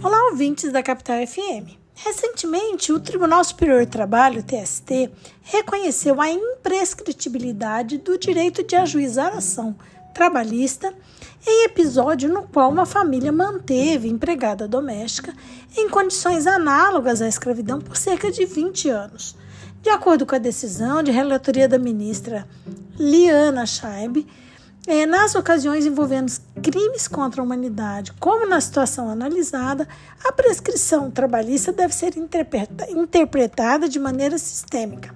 Olá, ouvintes da Capital FM. Recentemente, o Tribunal Superior do Trabalho, TST, reconheceu a imprescritibilidade do direito de ajuizar ação trabalhista em episódio no qual uma família manteve empregada doméstica em condições análogas à escravidão por cerca de 20 anos. De acordo com a decisão de relatoria da ministra Liana Scheib, é, nas ocasiões envolvendo crimes contra a humanidade, como na situação analisada, a prescrição trabalhista deve ser interpretada de maneira sistêmica.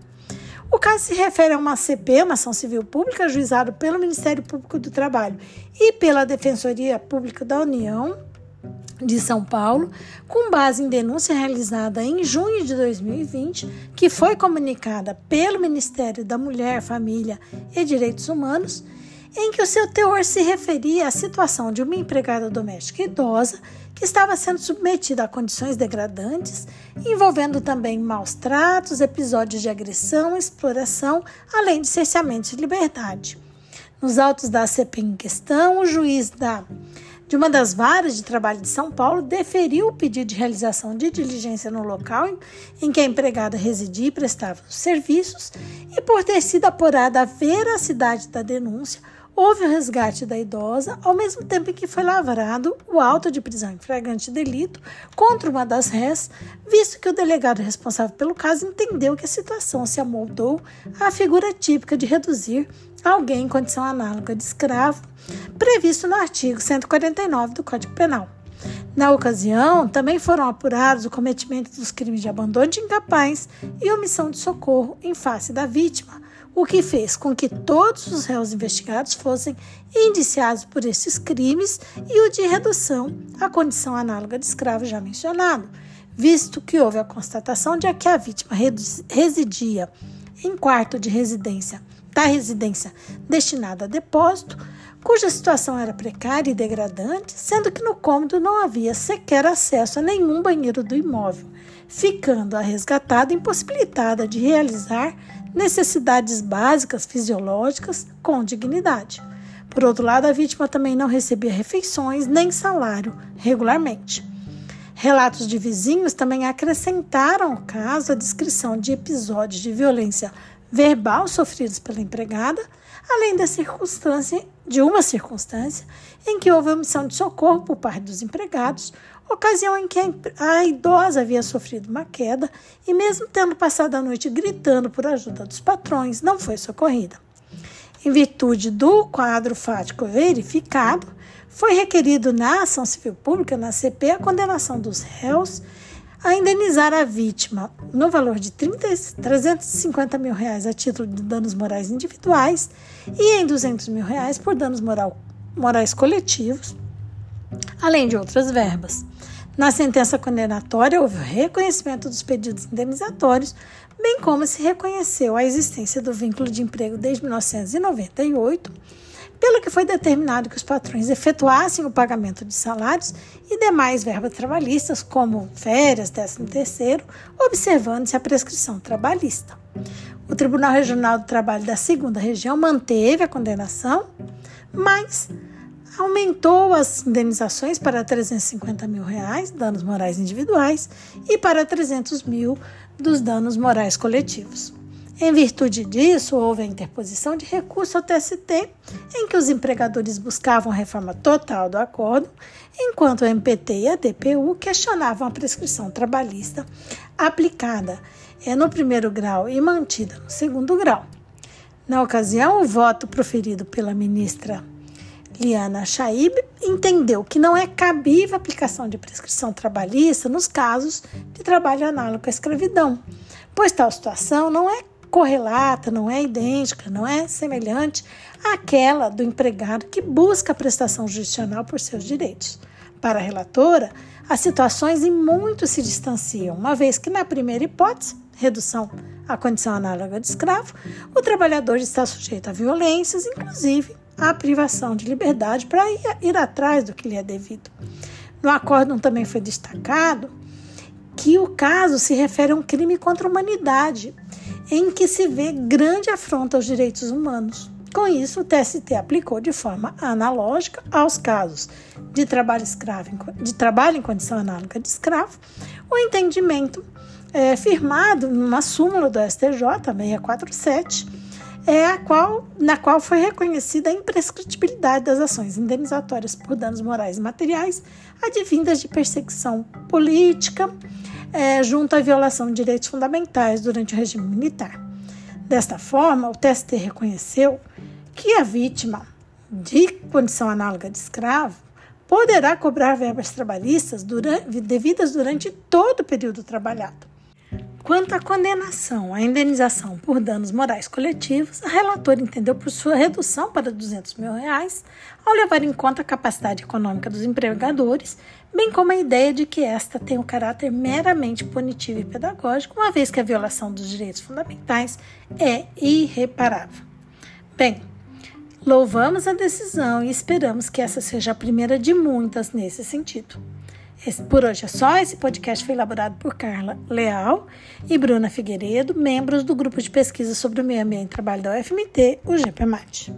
O caso se refere a uma CP, uma ação civil pública, ajuizada pelo Ministério Público do Trabalho e pela Defensoria Pública da União de São Paulo, com base em denúncia realizada em junho de 2020, que foi comunicada pelo Ministério da Mulher, Família e Direitos Humanos em que o seu teor se referia à situação de uma empregada doméstica idosa que estava sendo submetida a condições degradantes, envolvendo também maus tratos, episódios de agressão, exploração, além de cerceamento de liberdade. Nos autos da CP em questão, o juiz da de uma das varas de trabalho de São Paulo deferiu o pedido de realização de diligência no local em, que a empregada residia e prestava os serviços, e por ter sido apurada a veracidade da denúncia, houve o resgate da idosa, ao mesmo tempo em que foi lavrado o auto de prisão em flagrante delito contra uma das réis, visto que o delegado responsável pelo caso entendeu que a situação se amoldou à figura típica de reduzir alguém em condição análoga de escravo, previsto no artigo 149 do Código Penal. Na ocasião, também foram apurados o cometimento dos crimes de abandono de incapaz e omissão de socorro em face da vítima, o que fez com que todos os réus investigados fossem indiciados por esses crimes e o de redução à condição análoga de escravo já mencionado, visto que houve a constatação de que a vítima residia em quarto de residência da residência destinada a depósito, cuja situação era precária e degradante, sendo que no cômodo não havia sequer acesso a nenhum banheiro do imóvel, ficando a resgatada impossibilitada de realizar necessidades básicas fisiológicas com dignidade. Por outro lado, a vítima também não recebia refeições nem salário regularmente. Relatos de vizinhos também acrescentaram ao caso a descrição de episódios de violência verbal sofridos pela empregada, além da circunstância de uma circunstância em que houve omissão de socorro por parte dos empregados, ocasião em que a idosa havia sofrido uma queda e, mesmo tendo passado a noite gritando por ajuda dos patrões, não foi socorrida. Em virtude do quadro fático verificado, foi requerido na ação civil pública, na CP, a condenação dos réus a indenizar a vítima no valor de 30, 350 mil reais a título de danos morais individuais e em 200 mil reais por danos moral, morais coletivos, além de outras verbas. Na sentença condenatória, houve o reconhecimento dos pedidos indenizatórios, bem como se reconheceu a existência do vínculo de emprego desde 1998, pelo que foi determinado que os patrões efetuassem o pagamento de salários e demais verbas trabalhistas, como férias, 13 terceiro, observando-se a prescrição trabalhista. O Tribunal Regional do Trabalho da Segunda Região manteve a condenação, mas aumentou as indenizações para 350 mil reais, danos morais individuais, e para 300 mil dos danos morais coletivos. Em virtude disso, houve a interposição de recurso ao TST, em que os empregadores buscavam a reforma total do acordo, enquanto o MPT e a DPU questionavam a prescrição trabalhista aplicada é, no primeiro grau e mantida no segundo grau. Na ocasião, o voto proferido pela ministra Liana Shaib entendeu que não é cabível a aplicação de prescrição trabalhista nos casos de trabalho análogo à escravidão, pois tal situação não é correlata, não é idêntica, não é semelhante àquela do empregado que busca a prestação judicial por seus direitos. Para a relatora, as situações em muito se distanciam, uma vez que na primeira hipótese, redução à condição análoga de escravo, o trabalhador está sujeito a violências, inclusive a privação de liberdade para ir atrás do que lhe é devido. No acórdão também foi destacado que o caso se refere a um crime contra a humanidade, em que se vê grande afronta aos direitos humanos. Com isso, o TST aplicou de forma analógica aos casos de trabalho, escravo, de trabalho em condição análoga de escravo o entendimento é, firmado numa súmula do STJ 647, é a qual, na qual foi reconhecida a imprescritibilidade das ações indenizatórias por danos morais e materiais advindas de perseguição política é, junto à violação de direitos fundamentais durante o regime militar. Desta forma, o TST reconheceu que a vítima de condição análoga de escravo poderá cobrar verbas trabalhistas durante, devidas durante todo o período trabalhado. Quanto à condenação à indenização por danos morais coletivos, a relatora entendeu por sua redução para 200 mil reais, ao levar em conta a capacidade econômica dos empregadores, bem como a ideia de que esta tem um caráter meramente punitivo e pedagógico, uma vez que a violação dos direitos fundamentais é irreparável. Bem, louvamos a decisão e esperamos que essa seja a primeira de muitas nesse sentido. Por hoje é só. Esse podcast foi elaborado por Carla Leal e Bruna Figueiredo, membros do grupo de pesquisa sobre o meio ambiente e trabalho da UFMT, o GPMAT.